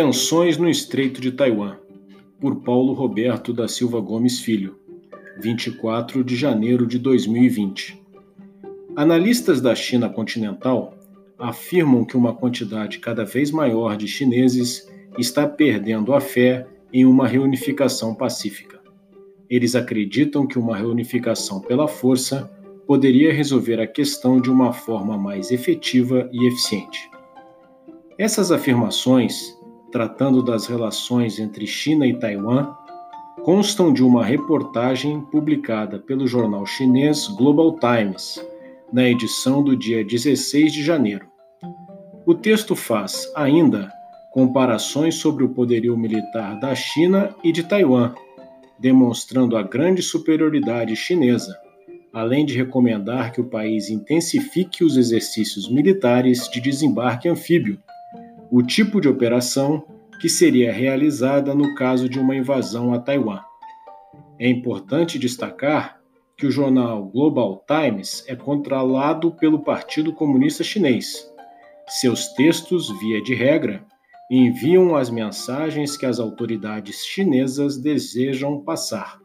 Tensões no Estreito de Taiwan, por Paulo Roberto da Silva Gomes Filho, 24 de janeiro de 2020. Analistas da China continental afirmam que uma quantidade cada vez maior de chineses está perdendo a fé em uma reunificação pacífica. Eles acreditam que uma reunificação pela força poderia resolver a questão de uma forma mais efetiva e eficiente. Essas afirmações tratando das relações entre China e Taiwan, constam de uma reportagem publicada pelo jornal chinês Global Times, na edição do dia 16 de janeiro. O texto faz, ainda, comparações sobre o poderio militar da China e de Taiwan, demonstrando a grande superioridade chinesa, além de recomendar que o país intensifique os exercícios militares de desembarque anfíbio o tipo de operação que seria realizada no caso de uma invasão a Taiwan. É importante destacar que o jornal Global Times é controlado pelo Partido Comunista Chinês. Seus textos, via de regra, enviam as mensagens que as autoridades chinesas desejam passar.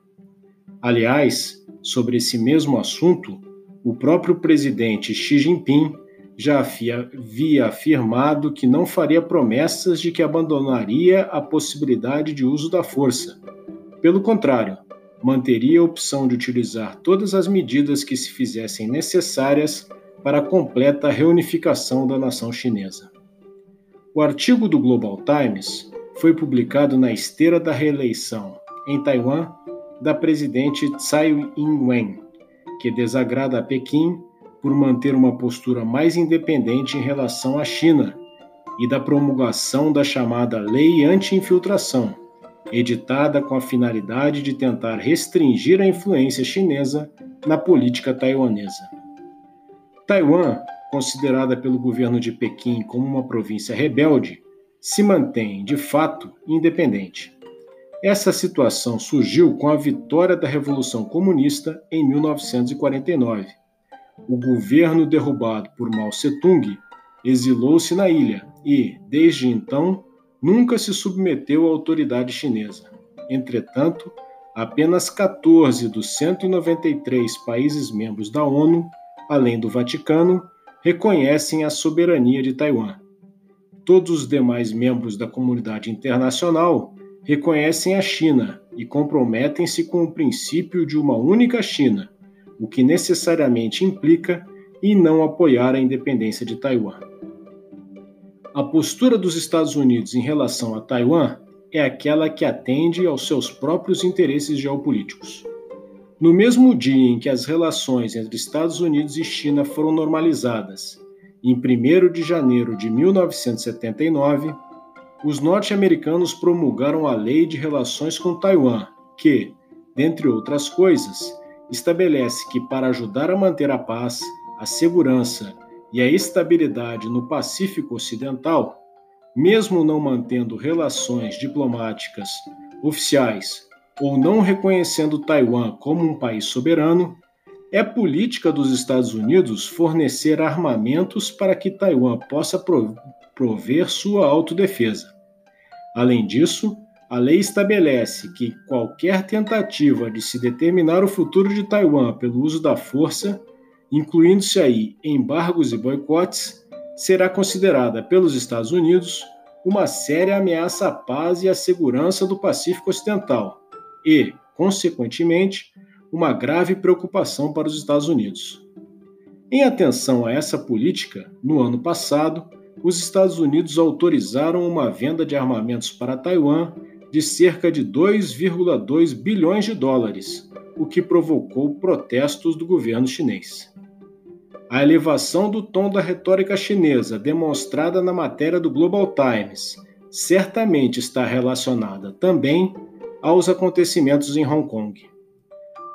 Aliás, sobre esse mesmo assunto, o próprio presidente Xi Jinping já havia afirmado que não faria promessas de que abandonaria a possibilidade de uso da força. Pelo contrário, manteria a opção de utilizar todas as medidas que se fizessem necessárias para a completa reunificação da nação chinesa. O artigo do Global Times foi publicado na esteira da reeleição, em Taiwan, da presidente Tsai Ing-wen, que desagrada a Pequim por manter uma postura mais independente em relação à China e da promulgação da chamada Lei Anti-Infiltração, editada com a finalidade de tentar restringir a influência chinesa na política taiwanesa. Taiwan, considerada pelo governo de Pequim como uma província rebelde, se mantém, de fato, independente. Essa situação surgiu com a vitória da Revolução Comunista em 1949 o governo derrubado por Mao Tse-tung exilou-se na ilha e, desde então, nunca se submeteu à autoridade chinesa. Entretanto, apenas 14 dos 193 países membros da ONU, além do Vaticano, reconhecem a soberania de Taiwan. Todos os demais membros da comunidade internacional reconhecem a China e comprometem-se com o princípio de uma única China, o que necessariamente implica em não apoiar a independência de Taiwan. A postura dos Estados Unidos em relação a Taiwan é aquela que atende aos seus próprios interesses geopolíticos. No mesmo dia em que as relações entre Estados Unidos e China foram normalizadas, em 1 de janeiro de 1979, os norte-americanos promulgaram a Lei de Relações com Taiwan, que, dentre outras coisas, estabelece que, para ajudar a manter a paz, a segurança e a estabilidade no Pacífico Ocidental, mesmo não mantendo relações diplomáticas oficiais ou não reconhecendo Taiwan como um país soberano, é política dos Estados Unidos fornecer armamentos para que Taiwan possa prover sua autodefesa. Além disso, a lei estabelece que qualquer tentativa de se determinar o futuro de Taiwan pelo uso da força, incluindo-se aí embargos e boicotes, será considerada pelos Estados Unidos uma séria ameaça à paz e à segurança do Pacífico Ocidental e, consequentemente, uma grave preocupação para os Estados Unidos. Em atenção a essa política, no ano passado, os Estados Unidos autorizaram uma venda de armamentos para Taiwan de cerca de 2,2 bilhões de dólares, o que provocou protestos do governo chinês. A elevação do tom da retórica chinesa, demonstrada na matéria do Global Times, certamente está relacionada também aos acontecimentos em Hong Kong.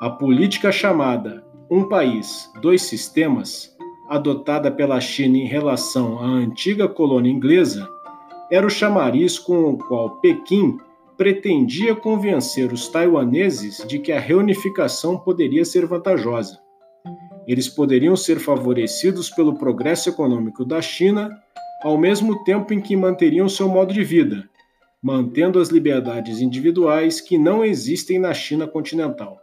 A política chamada Um País, Dois Sistemas, adotada pela China em relação à antiga colônia inglesa, era o chamariz com o qual Pequim pretendia convencer os taiwaneses de que a reunificação poderia ser vantajosa. Eles poderiam ser favorecidos pelo progresso econômico da China, ao mesmo tempo em que manteriam seu modo de vida, mantendo as liberdades individuais que não existem na China continental.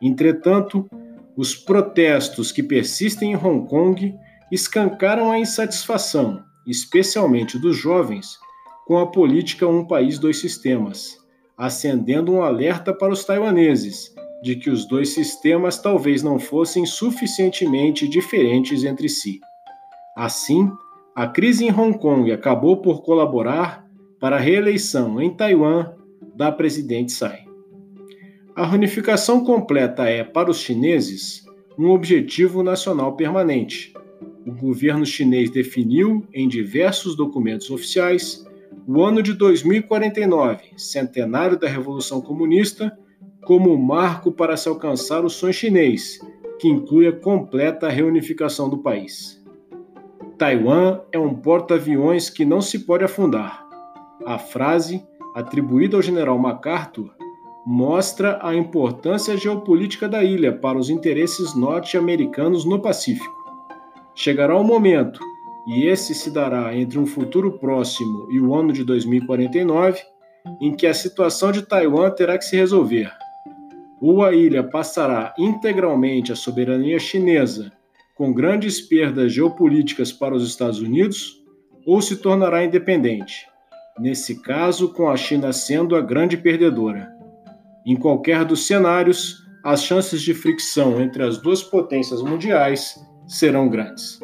Entretanto, os protestos que persistem em Hong Kong escancaram a insatisfação, especialmente dos jovens, com a política Um País, Dois Sistemas, acendendo um alerta para os taiwaneses de que os dois sistemas talvez não fossem suficientemente diferentes entre si. Assim, a crise em Hong Kong acabou por colaborar para a reeleição em Taiwan da presidente Tsai. A reunificação completa é, para os chineses, um objetivo nacional permanente. O governo chinês definiu, em diversos documentos oficiais, o ano de 2049, centenário da Revolução Comunista, como marco para se alcançar o sonho chinês, que inclui a completa reunificação do país. Taiwan é um porta-aviões que não se pode afundar. A frase, atribuída ao general MacArthur, mostra a importância geopolítica da ilha para os interesses norte-americanos no Pacífico. Chegará o um momento, e esse se dará entre um futuro próximo e o ano de 2049, em que a situação de Taiwan terá que se resolver. Ou a ilha passará integralmente à soberania chinesa, com grandes perdas geopolíticas para os Estados Unidos, ou se tornará independente, nesse caso com a China sendo a grande perdedora. Em qualquer dos cenários, as chances de fricção entre as duas potências mundiais serão grandes.